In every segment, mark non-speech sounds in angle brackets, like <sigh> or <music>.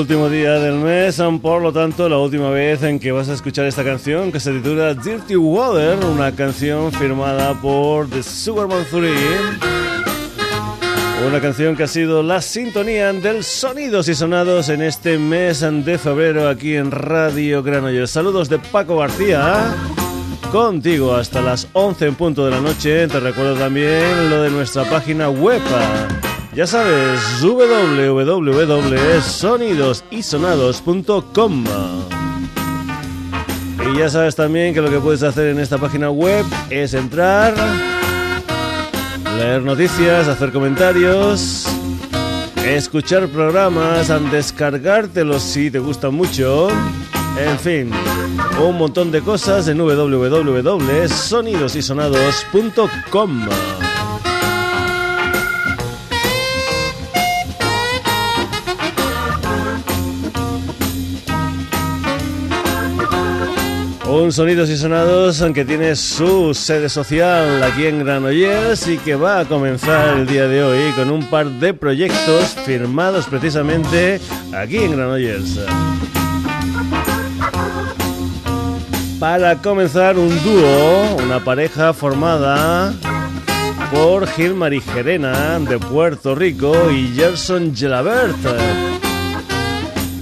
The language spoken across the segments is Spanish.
Último día del mes, por lo tanto, la última vez en que vas a escuchar esta canción que se titula Dirty Water, una canción firmada por The Superman 3. Una canción que ha sido la sintonía del sonidos y sonados en este mes de febrero aquí en Radio Granollers. Saludos de Paco García. Contigo hasta las 11 en punto de la noche. Te recuerdo también lo de nuestra página web ya sabes, www.sonidosisonados.com. Y ya sabes también que lo que puedes hacer en esta página web es entrar, leer noticias, hacer comentarios, escuchar programas, descargártelos si te gustan mucho. En fin, un montón de cosas en www.sonidosisonados.com. Un Sonidos y Sonados aunque tiene su sede social aquí en Granollers y que va a comenzar el día de hoy con un par de proyectos firmados precisamente aquí en Granollers. Para comenzar un dúo, una pareja formada por Gilmar y Gerena de Puerto Rico y Gerson Gelabert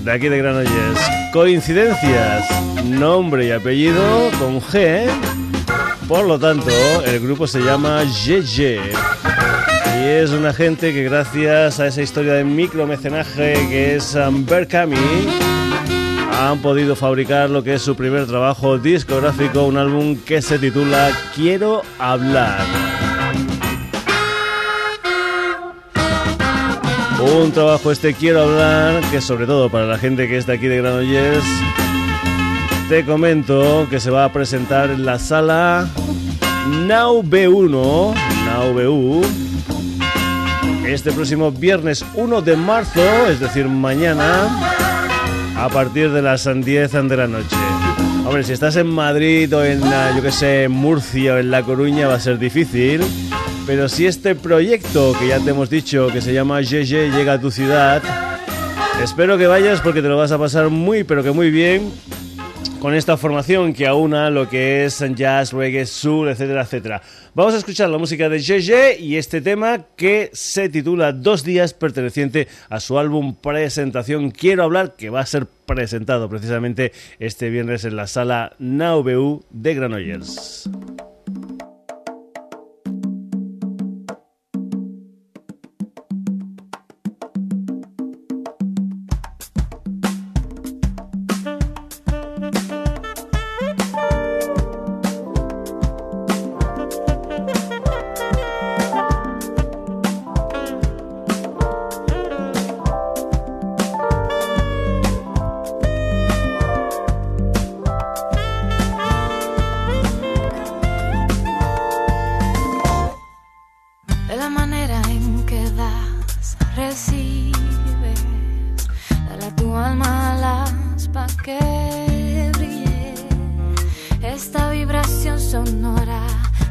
de aquí de Granollers. Coincidencias, nombre y apellido con G. Por lo tanto, el grupo se llama GG. Y es una gente que gracias a esa historia de micromecenaje que es um, Berkami, han podido fabricar lo que es su primer trabajo discográfico, un álbum que se titula Quiero hablar. Un trabajo este quiero hablar, que sobre todo para la gente que es de aquí de Granollers, te comento que se va a presentar en la sala Now B1, Now BU, este próximo viernes 1 de marzo, es decir, mañana, a partir de las 10 de la noche. Hombre, si estás en Madrid o en, yo que sé, Murcia o en La Coruña va a ser difícil. Pero si este proyecto que ya te hemos dicho que se llama GG llega a tu ciudad, espero que vayas porque te lo vas a pasar muy pero que muy bien con esta formación que aúna lo que es jazz, reggae, soul, etcétera, etcétera. Vamos a escuchar la música de GG y este tema que se titula Dos días perteneciente a su álbum presentación Quiero hablar que va a ser presentado precisamente este viernes en la sala Now de Granollers.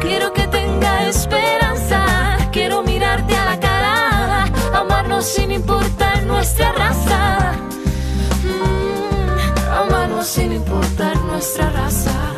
Quiero que tenga esperanza. Quiero mirarte a la cara. Amarnos sin importar nuestra raza. Mm, amarnos sin importar nuestra raza.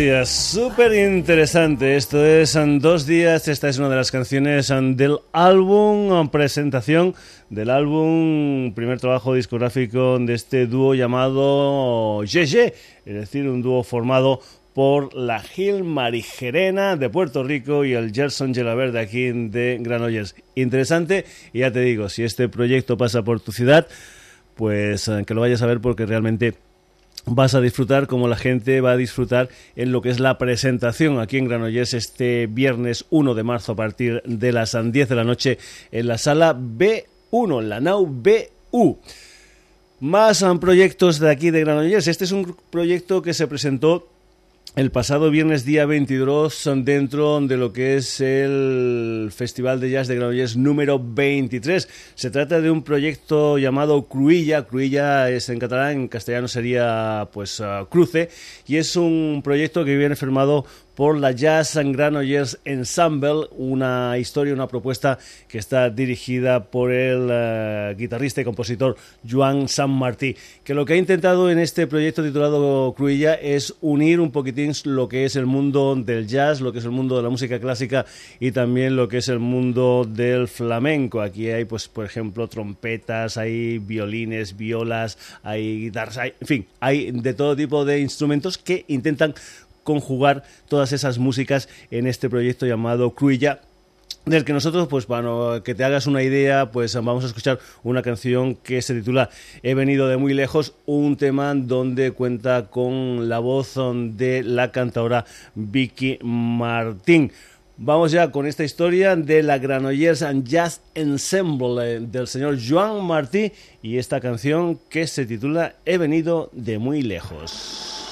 Decía, súper interesante. Esto es en dos días. Esta es una de las canciones um, del álbum, um, presentación del álbum, primer trabajo discográfico de este dúo llamado Yeye, es decir, un dúo formado por la Gil Marigerena de Puerto Rico y el Gerson Gelabert de aquí de Granollers. Interesante, y ya te digo, si este proyecto pasa por tu ciudad, pues eh, que lo vayas a ver porque realmente vas a disfrutar como la gente va a disfrutar en lo que es la presentación aquí en Granollers este viernes 1 de marzo a partir de las 10 de la noche en la sala B1, en la NAU BU. Más um, proyectos de aquí de Granollers. Este es un proyecto que se presentó el pasado viernes día 22 dentro de lo que es el Festival de Jazz de Granollers número 23. Se trata de un proyecto llamado Cruilla, Cruilla es en catalán, en castellano sería pues uh, cruce y es un proyecto que viene firmado por la Jazz and Granollers Ensemble, una historia, una propuesta que está dirigida por el uh, guitarrista y compositor Joan San Martí, que lo que ha intentado en este proyecto titulado Cruilla es unir un poquitín lo que es el mundo del jazz, lo que es el mundo de la música clásica y también lo que es el mundo del flamenco. Aquí hay, pues, por ejemplo, trompetas, hay violines, violas, hay guitarras, en fin, hay de todo tipo de instrumentos que intentan conjugar todas esas músicas en este proyecto llamado Cruilla del que nosotros, pues para que te hagas una idea, pues vamos a escuchar una canción que se titula He venido de muy lejos, un tema donde cuenta con la voz de la cantadora Vicky Martín. Vamos ya con esta historia de la Granollers and Jazz Ensemble eh, del señor Joan Martí y esta canción que se titula He venido de muy lejos.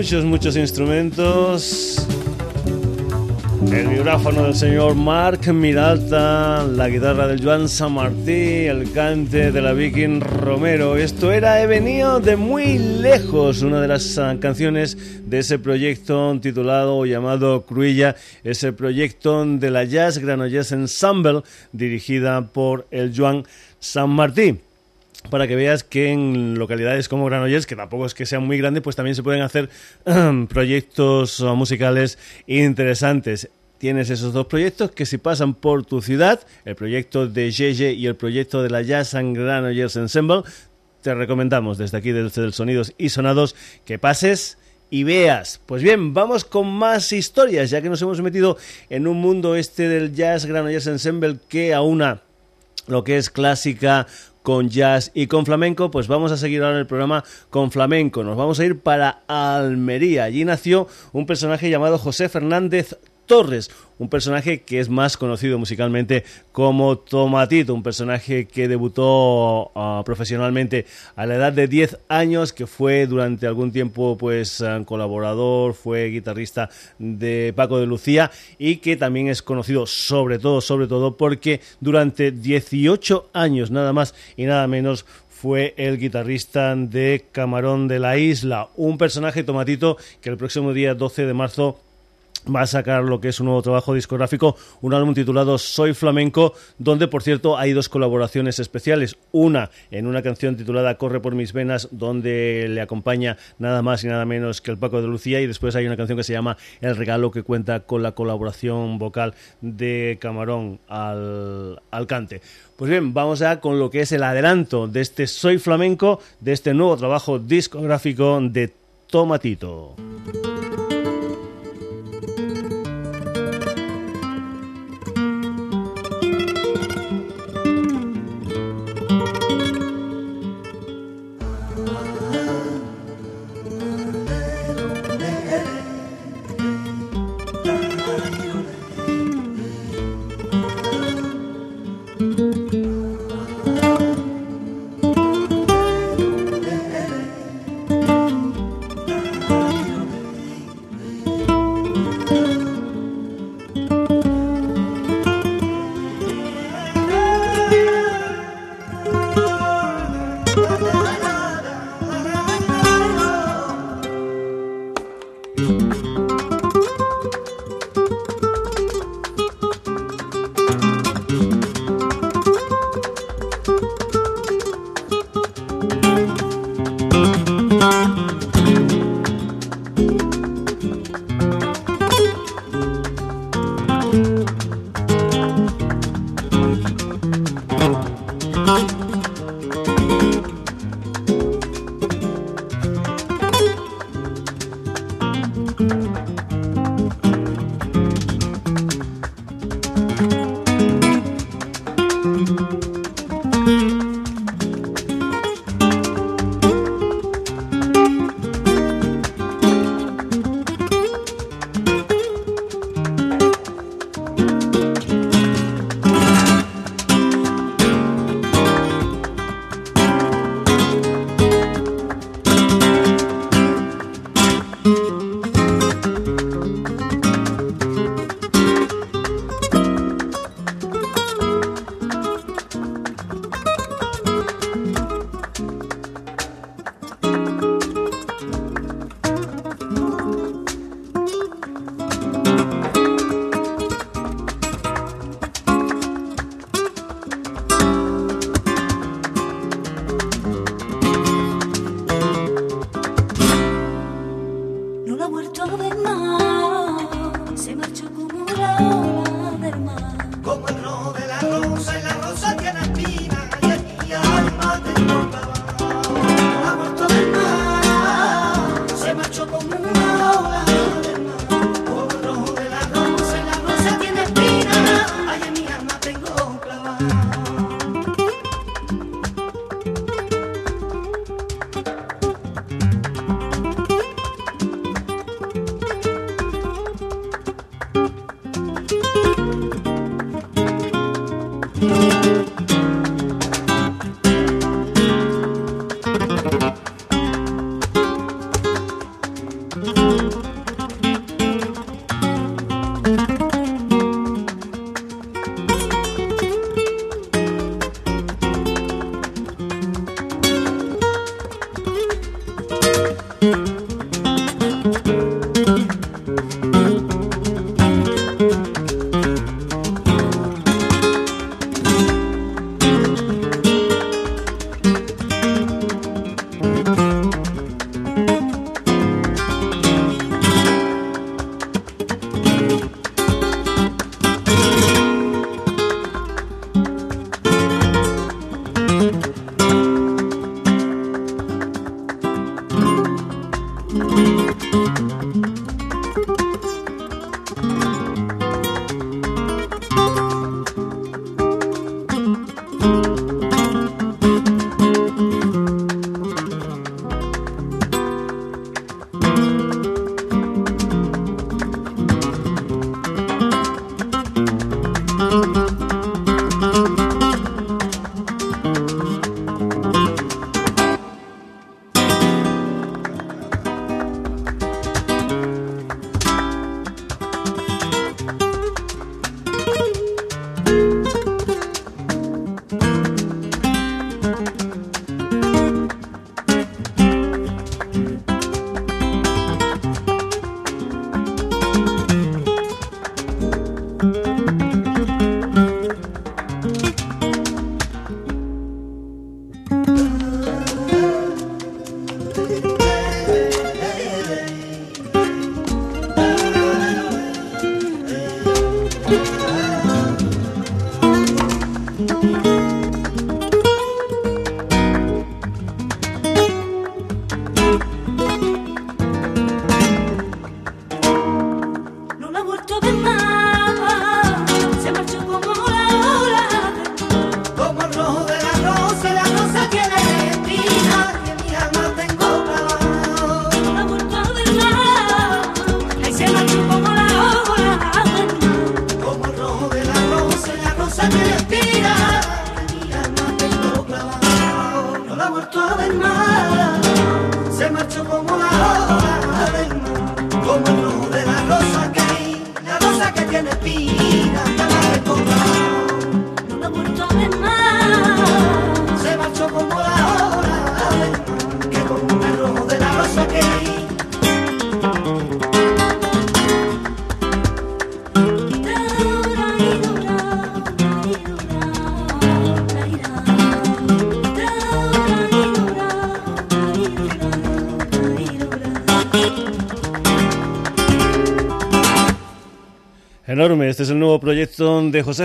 Muchos, muchos instrumentos. El vibráfono del señor Mark Miralta, la guitarra del Joan San Martí, el cante de la Viking Romero. Esto era He venido de muy lejos, una de las ah, canciones de ese proyecto titulado o llamado Cruilla, ese proyecto de la Jazz Granollers Ensemble dirigida por el Joan San Martí para que veas que en localidades como Granollers, que tampoco es que sean muy grandes, pues también se pueden hacer <clears throat> proyectos musicales interesantes. Tienes esos dos proyectos que si pasan por tu ciudad, el proyecto de Yeye y el proyecto de la Jazz and Granollers Ensemble, te recomendamos desde aquí desde Sonidos y Sonados que pases y veas. Pues bien, vamos con más historias, ya que nos hemos metido en un mundo este del Jazz Granollers Ensemble que aúna lo que es clásica con jazz y con flamenco, pues vamos a seguir ahora el programa con flamenco. Nos vamos a ir para Almería. Allí nació un personaje llamado José Fernández Torres, un personaje que es más conocido musicalmente como Tomatito, un personaje que debutó ah, profesionalmente a la edad de 10 años, que fue durante algún tiempo pues ah, colaborador, fue guitarrista de Paco de Lucía y que también es conocido sobre todo, sobre todo porque durante 18 años nada más y nada menos fue el guitarrista de Camarón de la Isla, un personaje tomatito que el próximo día 12 de marzo va a sacar lo que es un nuevo trabajo discográfico, un álbum titulado Soy Flamenco, donde por cierto hay dos colaboraciones especiales, una en una canción titulada Corre por mis venas, donde le acompaña nada más y nada menos que el Paco de Lucía, y después hay una canción que se llama El Regalo, que cuenta con la colaboración vocal de Camarón al, al cante. Pues bien, vamos ya con lo que es el adelanto de este Soy Flamenco, de este nuevo trabajo discográfico de Tomatito.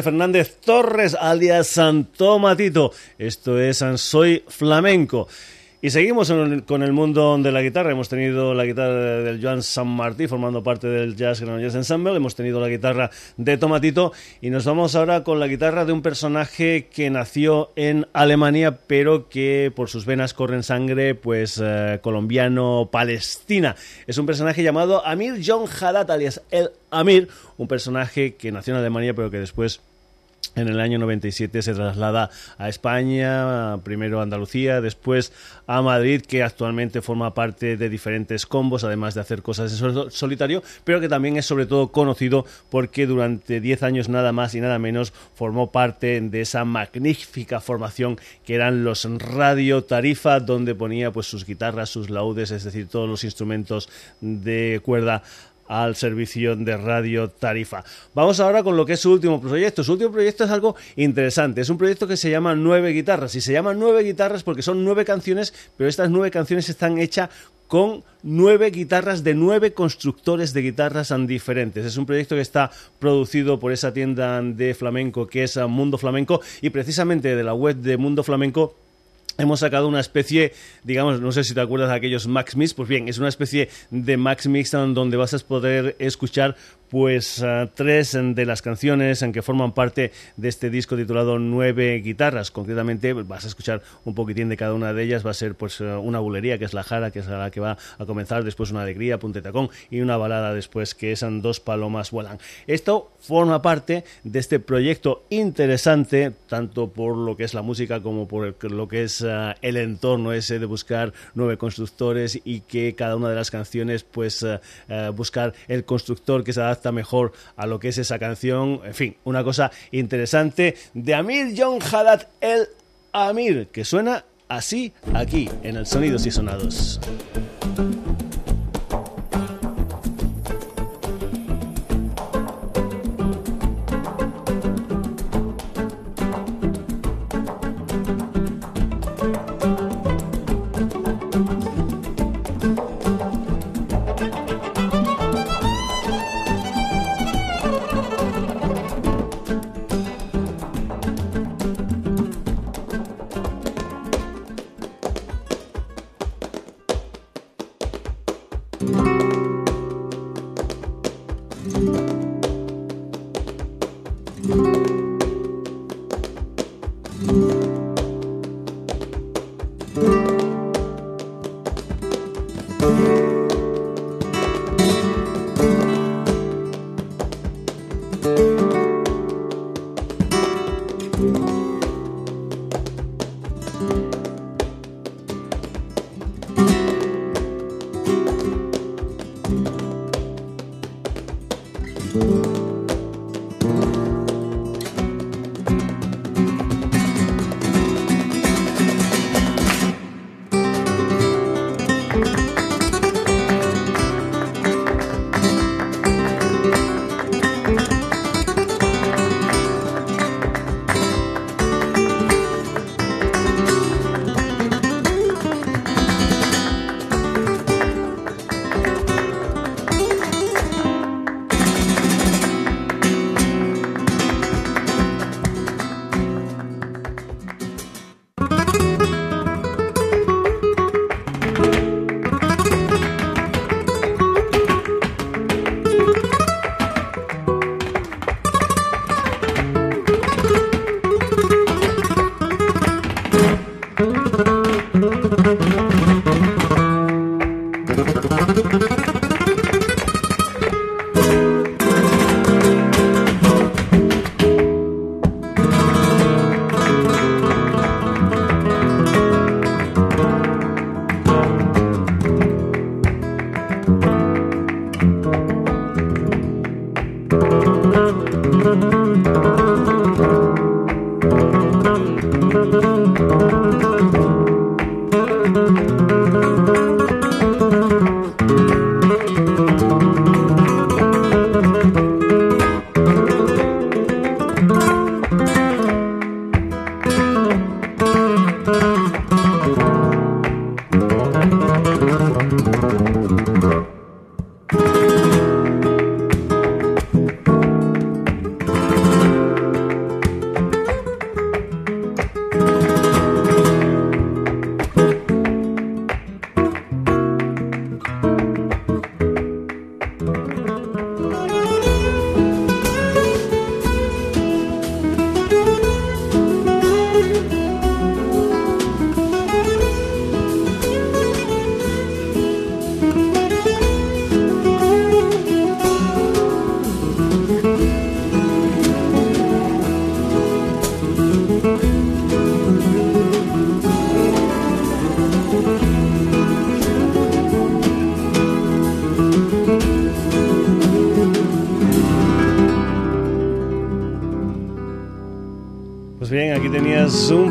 Fernández Torres, alias Santo Matito. Esto es Soy Flamenco. Y seguimos con el mundo de la guitarra. Hemos tenido la guitarra del Joan San Martí formando parte del Jazz Granollers Ensemble. Hemos tenido la guitarra de Tomatito. Y nos vamos ahora con la guitarra de un personaje que nació en Alemania, pero que por sus venas corren sangre pues eh, colombiano-palestina. Es un personaje llamado Amir John Haddad, alias El Amir. Un personaje que nació en Alemania, pero que después en el año 97 se traslada a España, primero a Andalucía, después a Madrid, que actualmente forma parte de diferentes combos, además de hacer cosas en solitario, pero que también es sobre todo conocido porque durante 10 años nada más y nada menos formó parte de esa magnífica formación que eran los Radio Tarifa, donde ponía pues sus guitarras, sus laudes, es decir, todos los instrumentos de cuerda al servicio de Radio Tarifa. Vamos ahora con lo que es su último proyecto. Su último proyecto es algo interesante. Es un proyecto que se llama Nueve Guitarras. Y se llama Nueve Guitarras porque son nueve canciones, pero estas nueve canciones están hechas con nueve guitarras de nueve constructores de guitarras diferentes. Es un proyecto que está producido por esa tienda de flamenco que es Mundo Flamenco y precisamente de la web de Mundo Flamenco hemos sacado una especie, digamos, no sé si te acuerdas de aquellos Max Mix, pues bien, es una especie de Max Mix donde vas a poder escuchar pues uh, tres de las canciones en que forman parte de este disco titulado Nueve Guitarras. Concretamente vas a escuchar un poquitín de cada una de ellas. Va a ser pues uh, una bulería que es la jara, que es la que va a comenzar, después una alegría, punte tacón y una balada después que es Dos Palomas Vuelan. Esto forma parte de este proyecto interesante, tanto por lo que es la música como por lo que es uh, el entorno ese de buscar nueve constructores y que cada una de las canciones pues buscar el constructor que se mejor a lo que es esa canción. En fin, una cosa interesante de Amir John Haddad el Amir, que suena así aquí en el Sonidos y Sonados.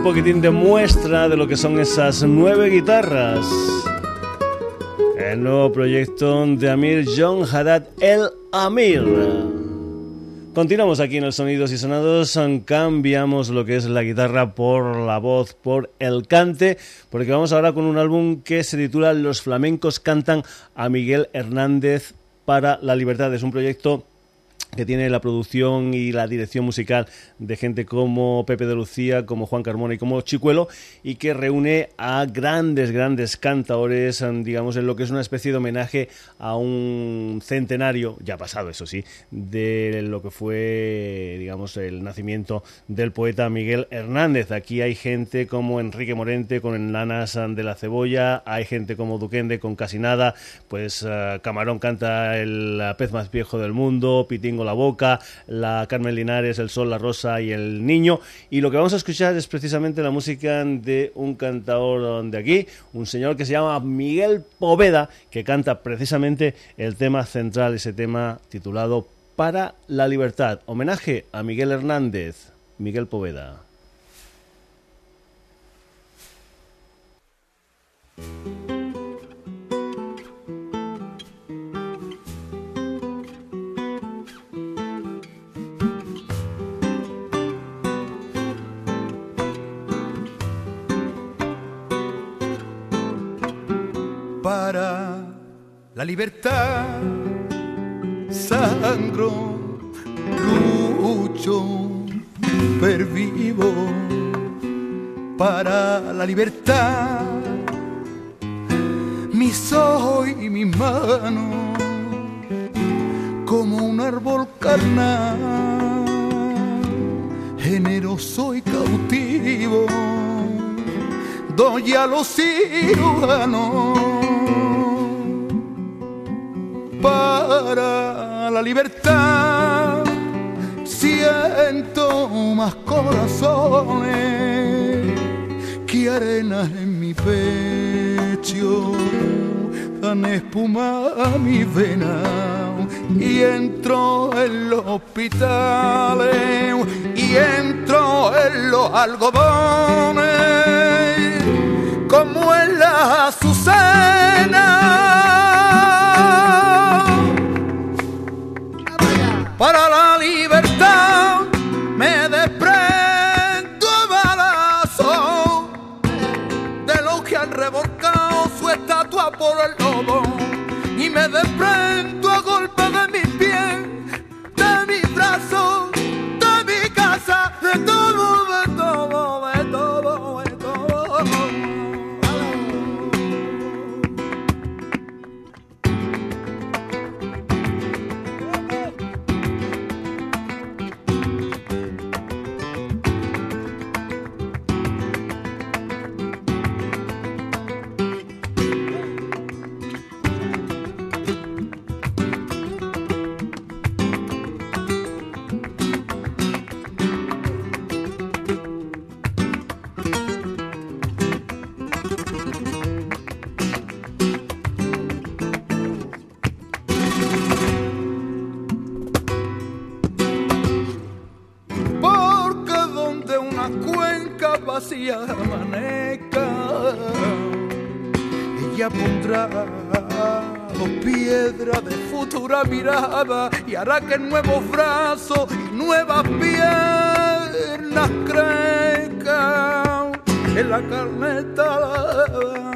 Poquitín de muestra de lo que son esas nueve guitarras. El nuevo proyecto de Amir John Haddad El Amir. Continuamos aquí en el Sonidos y Sonados, cambiamos lo que es la guitarra por la voz, por el cante, porque vamos ahora con un álbum que se titula Los flamencos cantan a Miguel Hernández para la libertad. Es un proyecto que tiene la producción y la dirección musical de gente como Pepe de Lucía, como Juan Carmona y como Chicuelo, y que reúne a grandes, grandes cantadores, digamos, en lo que es una especie de homenaje a un centenario, ya pasado, eso sí, de lo que fue, digamos, el nacimiento del poeta Miguel Hernández. Aquí hay gente como Enrique Morente con Lanas de la Cebolla, hay gente como Duquende con Casi Nada, pues eh, Camarón canta el pez más viejo del mundo, Pitingo la Boca, la Carmen Linares, El Sol, la Rosa y El Niño. Y lo que vamos a escuchar es precisamente la música de un cantador de aquí, un señor que se llama Miguel Poveda, que canta precisamente el tema central, ese tema titulado Para la Libertad. Homenaje a Miguel Hernández, Miguel Poveda. La libertad, sangro, lucho, pervivo para la libertad. Mis ojos y mis manos, como un árbol carnal, generoso y cautivo, doy a los ciudadanos para la libertad. Siento más corazones que arenas en mi pecho, dan espuma a mi vena y entro en los hospitales y entro en los algodones como en la azucenas estatua por el lobo y me desprendo a golpe de mis y hará que nuevos brazos y nuevas piernas crezcan en la carne talada.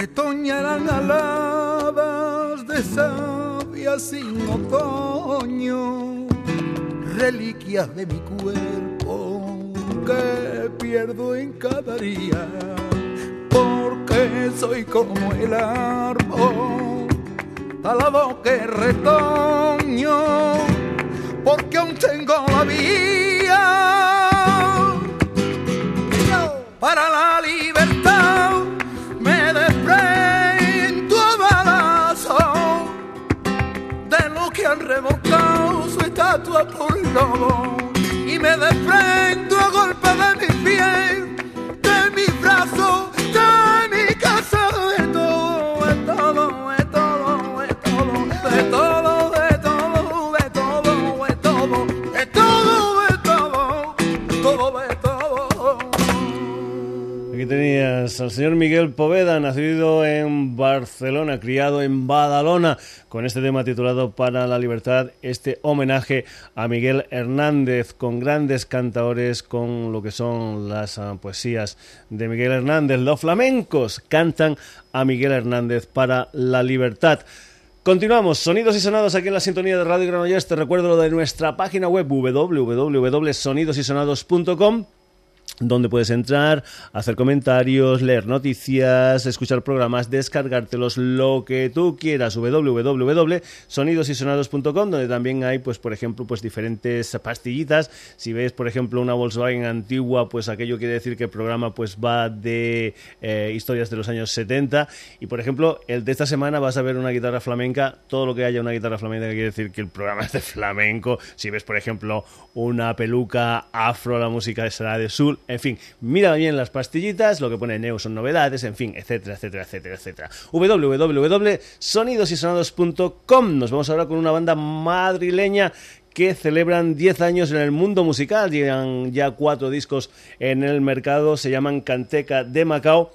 retoñarán aladas de savia sin otoño, reliquias de mi cuerpo que pierdo en cada día, porque soy como el árbol alado que retoño, porque aún tengo la vía para la estatua por lobo y me desprendo a golpe de mis al señor Miguel Poveda, nacido en Barcelona, criado en Badalona, con este tema titulado Para la Libertad, este homenaje a Miguel Hernández, con grandes cantadores, con lo que son las ah, poesías de Miguel Hernández. Los flamencos cantan a Miguel Hernández para la libertad. Continuamos, sonidos y sonados aquí en la sintonía de Radio Granollers. Te recuerdo lo de nuestra página web www.sonidosysonados.com donde puedes entrar, hacer comentarios, leer noticias, escuchar programas, descargártelos, lo que tú quieras, www.sonidosysonados.com, donde también hay, pues, por ejemplo, pues diferentes pastillitas. Si ves, por ejemplo, una Volkswagen antigua, pues aquello quiere decir que el programa pues va de eh, historias de los años 70. Y, por ejemplo, el de esta semana vas a ver una guitarra flamenca. Todo lo que haya una guitarra flamenca quiere decir que el programa es de flamenco. Si ves, por ejemplo, una peluca afro, la música será de sur. En fin, mira bien las pastillitas, lo que pone Neo son novedades, en fin, etcétera, etcétera, etcétera, etcétera. www.sonidosysonados.com Nos vamos ahora con una banda madrileña que celebran 10 años en el mundo musical, llevan ya cuatro discos en el mercado, se llaman Canteca de Macao.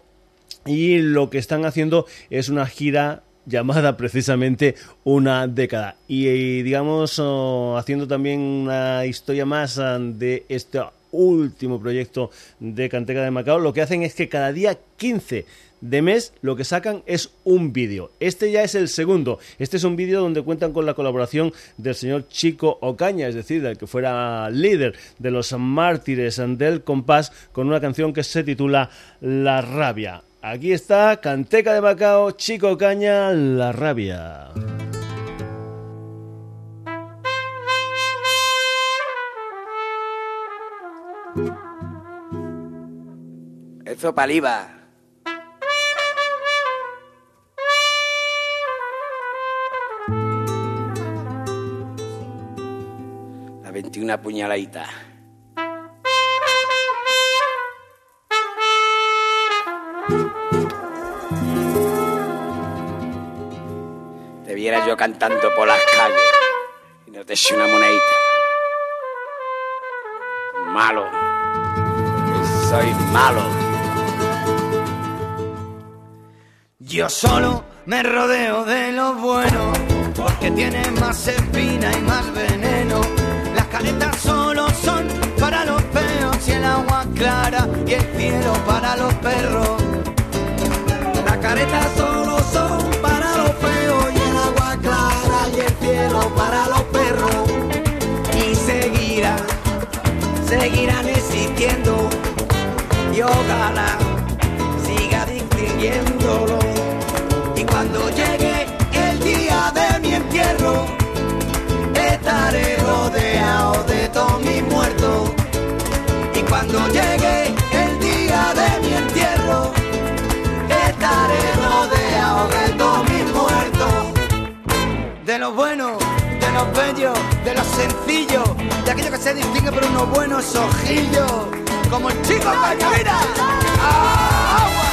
Y lo que están haciendo es una gira llamada precisamente una década. Y, digamos oh, haciendo también una historia más ah, de este último proyecto de Canteca de Macao lo que hacen es que cada día 15 de mes lo que sacan es un vídeo. Este ya es el segundo. Este es un vídeo donde cuentan con la colaboración del señor Chico Ocaña, es decir, del que fuera líder de los mártires del compás, con una canción que se titula La rabia. Aquí está Canteca de Macao, Chico Ocaña, La rabia. Eso paliva. La 21 puñaladita. Te viera yo cantando por las calles y no te eché una monedita. Malo. Soy malo. Yo solo me rodeo de lo bueno, porque tiene más espina y más veneno. Las caretas solo son para los feos y el agua clara y el cielo para los perros. Las caretas solo y ojalá siga distinguiéndolo. Y cuando llegue el día de mi entierro, estaré rodeado de todos mis muertos. Y cuando llegue el día de mi entierro, estaré rodeado de todos mis muertos. De los buenos, de los bellos, de los sencillos, de aquello que se distingue por unos buenos ojillos, como el chico Cañavera. ¡Agua!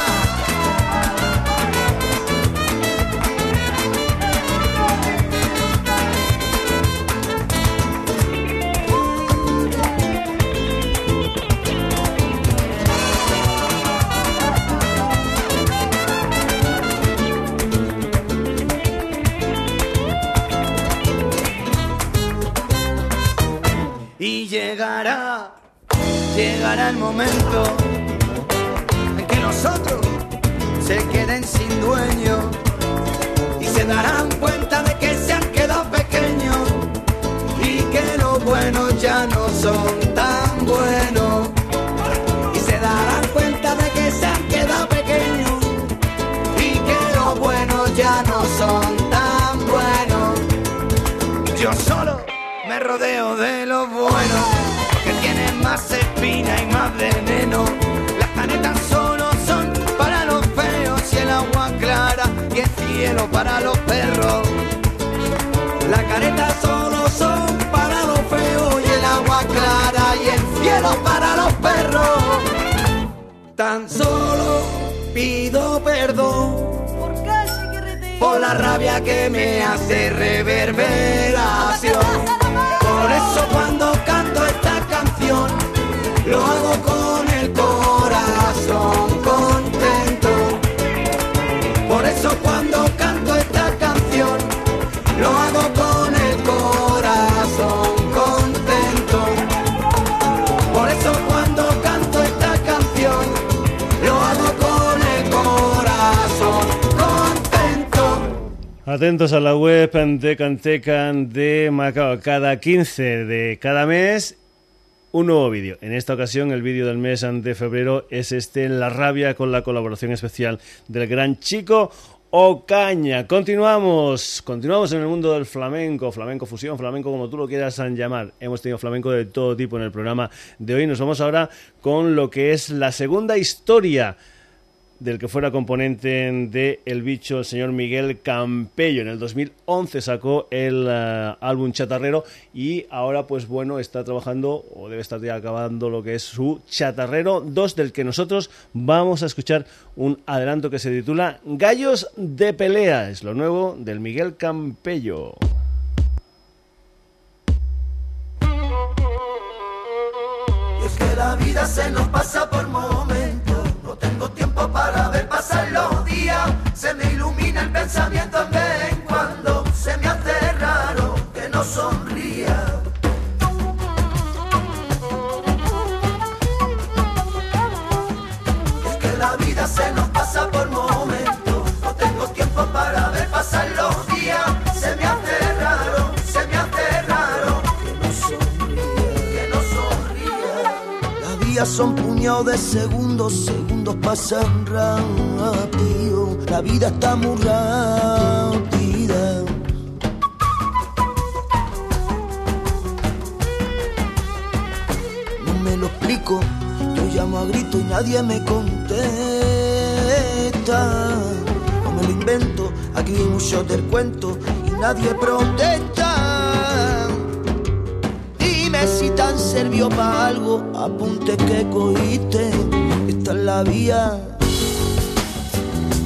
llegará, llegará el momento en que nosotros se queden sin dueño y se darán cuenta de que se han quedado pequeños y que los buenos ya no son tan buenos. Más espina y más veneno las canetas solo son para los feos y el agua clara y el cielo para los perros la careta solo son para los feos y el agua clara y el cielo para los perros. Tan solo pido perdón por la rabia que me hace reverberación. Por eso cuando lo hago con el corazón contento. Por eso cuando canto esta canción lo hago con el corazón contento. Por eso cuando canto esta canción lo hago con el corazón contento. Atentos a la web de Cantecan de Macao. Cada 15 de cada mes un nuevo vídeo. En esta ocasión el vídeo del mes de febrero es este La rabia con la colaboración especial del gran chico Ocaña. Continuamos, continuamos en el mundo del flamenco, flamenco fusión, flamenco como tú lo quieras llamar. Hemos tenido flamenco de todo tipo en el programa de hoy. Nos vamos ahora con lo que es la segunda historia del que fuera componente de El Bicho, el señor Miguel Campello. En el 2011 sacó el eh, álbum Chatarrero y ahora, pues bueno, está trabajando o debe estar ya acabando lo que es su Chatarrero 2, del que nosotros vamos a escuchar un adelanto que se titula Gallos de Pelea. Es lo nuevo del Miguel Campello. Es que la vida se nos pasa por momentos. Tengo tiempo para ver pasar los días. Se me ilumina el pensamiento en vez en cuando. Se me hace raro que no sonría. Son puñados de segundos, segundos pasan rápido. La vida está muy rápida. No me lo explico, yo llamo a grito y nadie me contesta. No me lo invento, aquí hay mucho del cuento y nadie protesta. Dime si tan sirvió para algo, apunte que cogiste. Esta es la vía,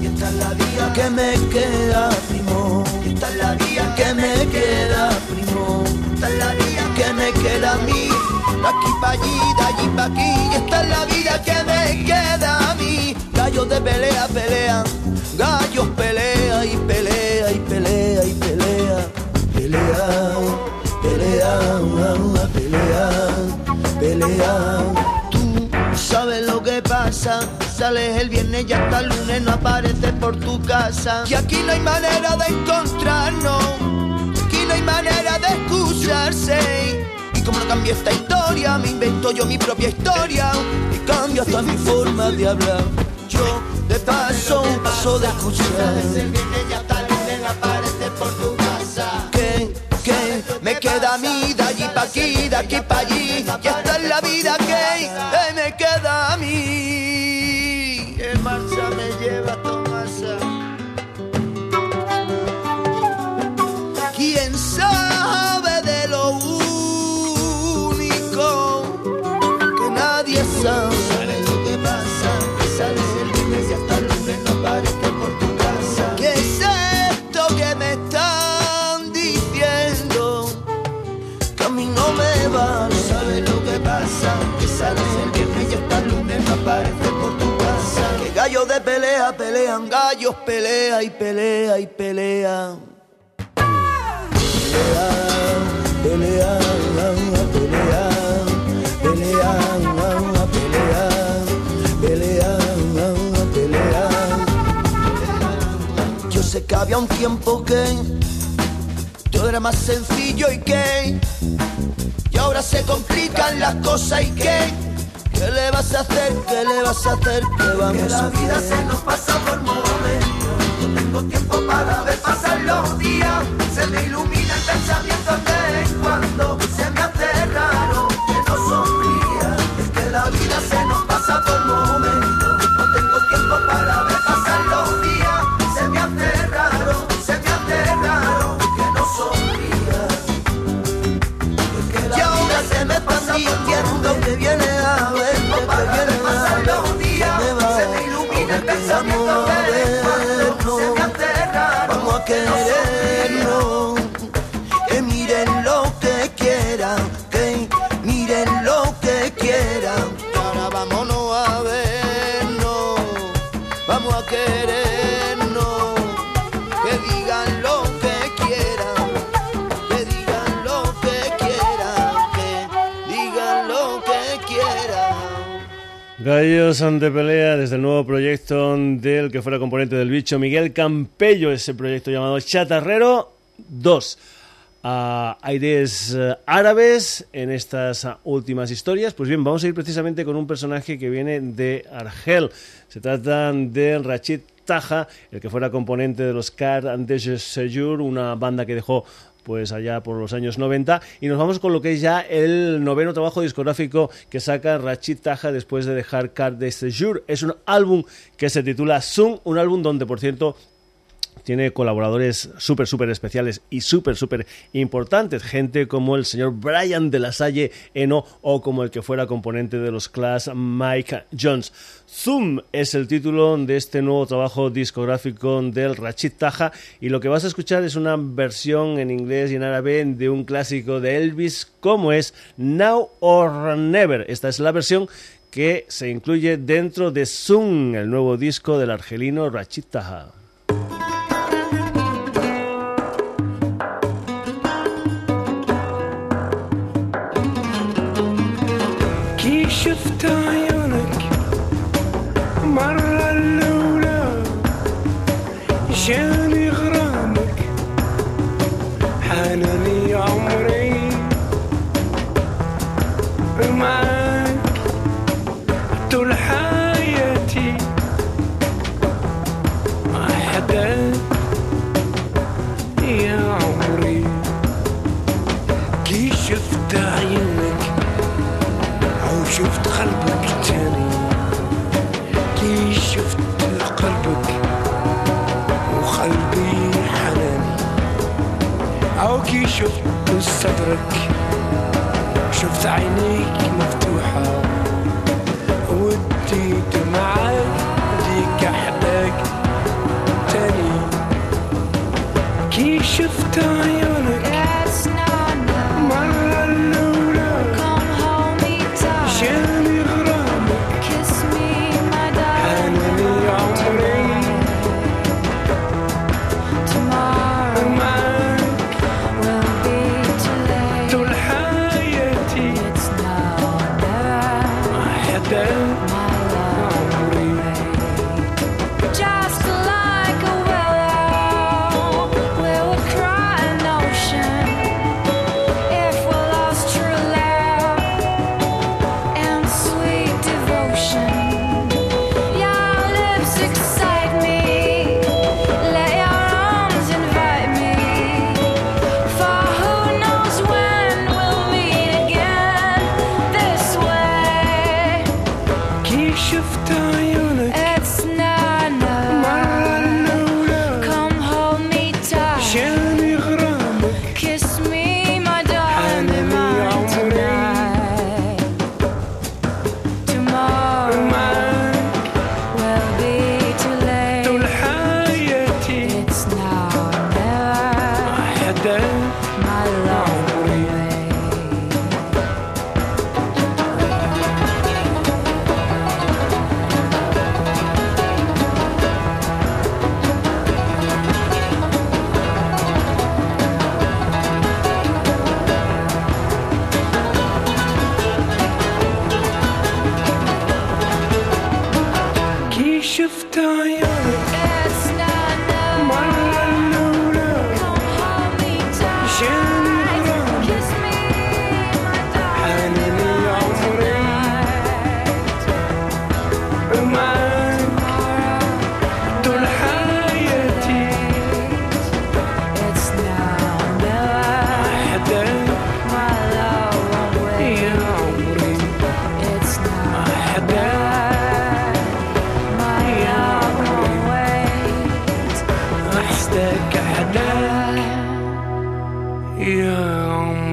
Y esta es la vía que me queda, primo. Esta es la vía Que me queda, primo. Esta es la vía Que me queda a mí. De aquí para allí, de allí para aquí. Y esta es la vida que me queda a mí. Gallos de pelea. Gallos pelea y pelea Tú sabes lo que pasa. Sales el viernes y hasta el lunes no apareces por tu casa. Y aquí no hay manera de encontrarnos. Aquí no hay manera de excusarse. Y como no cambio esta historia, me invento yo mi propia historia. Y cambio hasta mi forma de hablar. Yo de paso, paso de escuchar. El viernes y hasta el lunes no aparece por tu casa Que, que me queda a mí aquí, de aquí pa' allí. Y esta es la vida que me queda a mí. va, no sabes lo que pasa. Que sales el viernes y hasta el lunes no apareces por tu casa. Que gallos de pelea pelean, gallos pelea y pelea y pelea. Pelea, pelea, pelea, pelea, pelea, pelea. Yo sé que había un tiempo que todo era más sencillo y que y ahora se complican las cosas y que ¿qué le vas a hacer? ¿Qué le vas a hacer? ¿Qué vamos Que la a vida hacer? se nos pasa por momentos. No tengo tiempo para ver pasar los días. Se me ilumina el pensamiento Gallos de pelea desde el nuevo proyecto del que fuera componente del bicho Miguel Campello, ese proyecto llamado Chatarrero 2. A aires árabes en estas últimas historias. Pues bien, vamos a ir precisamente con un personaje que viene de Argel. Se trata de Rachid Taja, el que fuera componente de los Car and Sejur, una banda que dejó pues allá por los años 90 y nos vamos con lo que es ya el noveno trabajo discográfico que saca Rachid Taja después de dejar Card de Séjour. Es un álbum que se titula Zoom, un álbum donde por cierto tiene colaboradores súper, súper especiales y súper, súper importantes. Gente como el señor Brian de la Salle Eno o como el que fuera componente de los Clash, Mike Jones. Zoom es el título de este nuevo trabajo discográfico del Rachid Taja y lo que vas a escuchar es una versión en inglés y en árabe de un clásico de Elvis como es Now or Never. Esta es la versión que se incluye dentro de Zoom, el nuevo disco del argelino Rachid Taha. شفت عيونك مرة الأولى. جاني شفت صدرك شفت عينيك مفتوحة ودي دمعك ديك أحداك تاني. كي شفت عيونك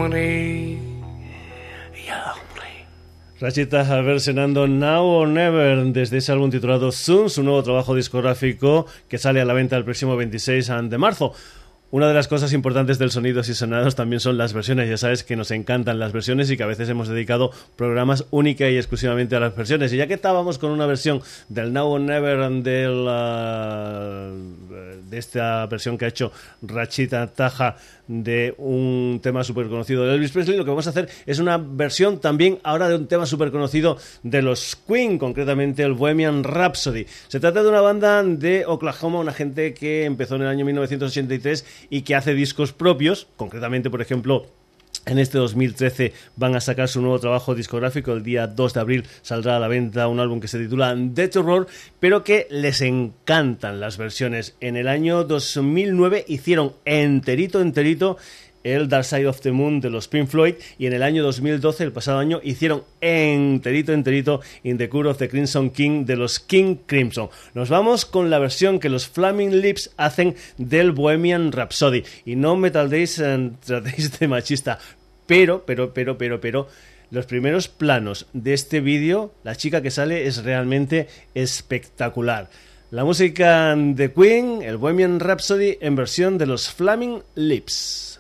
hombre, ya hombre. Rachita versionando Now or Never desde ese álbum titulado Soon, su nuevo trabajo discográfico que sale a la venta el próximo 26 de marzo. Una de las cosas importantes del Sonidos y Sonados también son las versiones. Ya sabes que nos encantan las versiones y que a veces hemos dedicado programas única y exclusivamente a las versiones. Y ya que estábamos con una versión del Now or Never de, la- de esta versión que ha hecho Rachita Taja de un tema súper conocido de Elvis Presley, lo que vamos a hacer es una versión también ahora de un tema súper conocido de los Queen, concretamente el Bohemian Rhapsody. Se trata de una banda de Oklahoma, una gente que empezó en el año 1983 y que hace discos propios, concretamente, por ejemplo, en este 2013 van a sacar su nuevo trabajo discográfico. El día 2 de abril saldrá a la venta un álbum que se titula The Terror, pero que les encantan las versiones. En el año 2009 hicieron enterito, enterito el Dark Side of the Moon de los Pink Floyd y en el año 2012, el pasado año, hicieron enterito, enterito In the Cure of the Crimson King de los King Crimson. Nos vamos con la versión que los Flaming Lips hacen del Bohemian Rhapsody y no me eh, tratéis <laughs> de machista, pero, pero, pero, pero, pero los primeros planos de este vídeo, la chica que sale es realmente espectacular. La música de Queen, el Bohemian Rhapsody en versión de los Flaming Lips.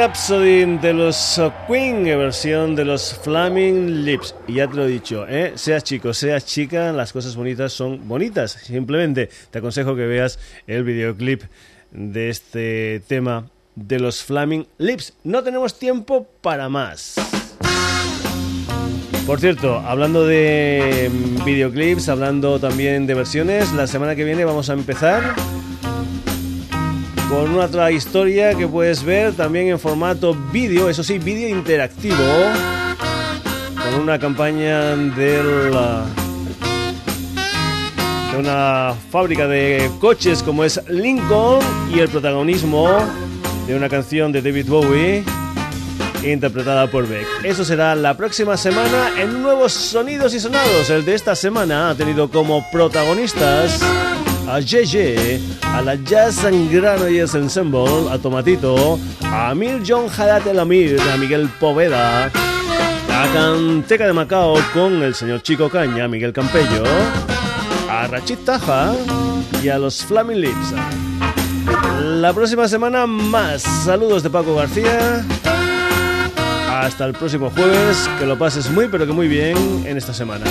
Rhapsody de los Queen, versión de los Flaming Lips. Y ya te lo he dicho, ¿eh? seas chico, seas chica, las cosas bonitas son bonitas. Simplemente te aconsejo que veas el videoclip de este tema de los Flaming Lips. No tenemos tiempo para más. Por cierto, hablando de videoclips, hablando también de versiones, la semana que viene vamos a empezar con una otra historia que puedes ver también en formato vídeo, eso sí, vídeo interactivo, con una campaña de una fábrica de coches como es Lincoln y el protagonismo de una canción de David Bowie interpretada por Beck. Eso será la próxima semana en Nuevos Sonidos y Sonados. El de esta semana ha tenido como protagonistas a JJ, a la Jazz and Granollers Ensemble, a Tomatito, a Amir John Hadat El Amir, a Miguel Poveda, a Canteca de Macao con el señor Chico Caña, Miguel Campello, a Rachid Taja y a los Flaming Lips. La próxima semana más. Saludos de Paco García. Hasta el próximo jueves. Que lo pases muy pero que muy bien en esta semana.